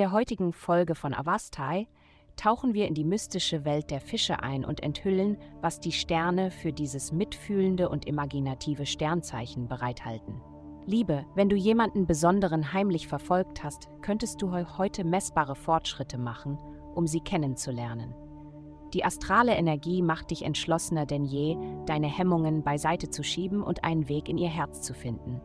der heutigen Folge von Avastai tauchen wir in die mystische Welt der Fische ein und enthüllen, was die Sterne für dieses mitfühlende und imaginative Sternzeichen bereithalten. Liebe, wenn du jemanden Besonderen heimlich verfolgt hast, könntest du heute messbare Fortschritte machen, um sie kennenzulernen. Die astrale Energie macht dich entschlossener denn je, deine Hemmungen beiseite zu schieben und einen Weg in ihr Herz zu finden.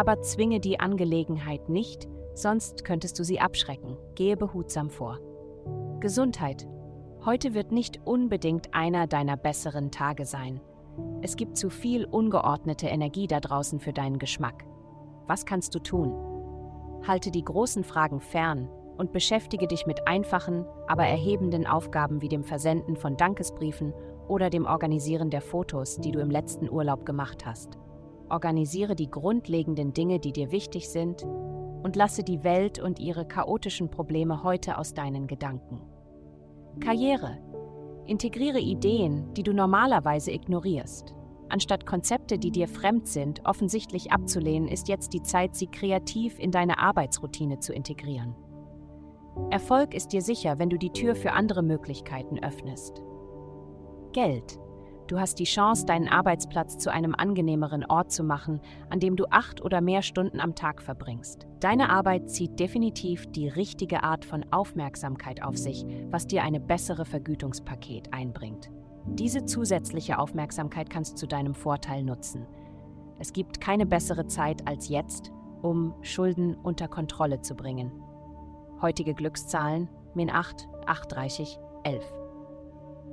Aber zwinge die Angelegenheit nicht, sonst könntest du sie abschrecken. Gehe behutsam vor. Gesundheit. Heute wird nicht unbedingt einer deiner besseren Tage sein. Es gibt zu viel ungeordnete Energie da draußen für deinen Geschmack. Was kannst du tun? Halte die großen Fragen fern und beschäftige dich mit einfachen, aber erhebenden Aufgaben wie dem Versenden von Dankesbriefen oder dem Organisieren der Fotos, die du im letzten Urlaub gemacht hast. Organisiere die grundlegenden Dinge, die dir wichtig sind, und lasse die Welt und ihre chaotischen Probleme heute aus deinen Gedanken. Karriere. Integriere Ideen, die du normalerweise ignorierst. Anstatt Konzepte, die dir fremd sind, offensichtlich abzulehnen, ist jetzt die Zeit, sie kreativ in deine Arbeitsroutine zu integrieren. Erfolg ist dir sicher, wenn du die Tür für andere Möglichkeiten öffnest. Geld. Du hast die Chance, deinen Arbeitsplatz zu einem angenehmeren Ort zu machen, an dem du acht oder mehr Stunden am Tag verbringst. Deine Arbeit zieht definitiv die richtige Art von Aufmerksamkeit auf sich, was dir eine bessere Vergütungspaket einbringt. Diese zusätzliche Aufmerksamkeit kannst du zu deinem Vorteil nutzen. Es gibt keine bessere Zeit als jetzt, um Schulden unter Kontrolle zu bringen. Heutige Glückszahlen Min 8, 830, 11.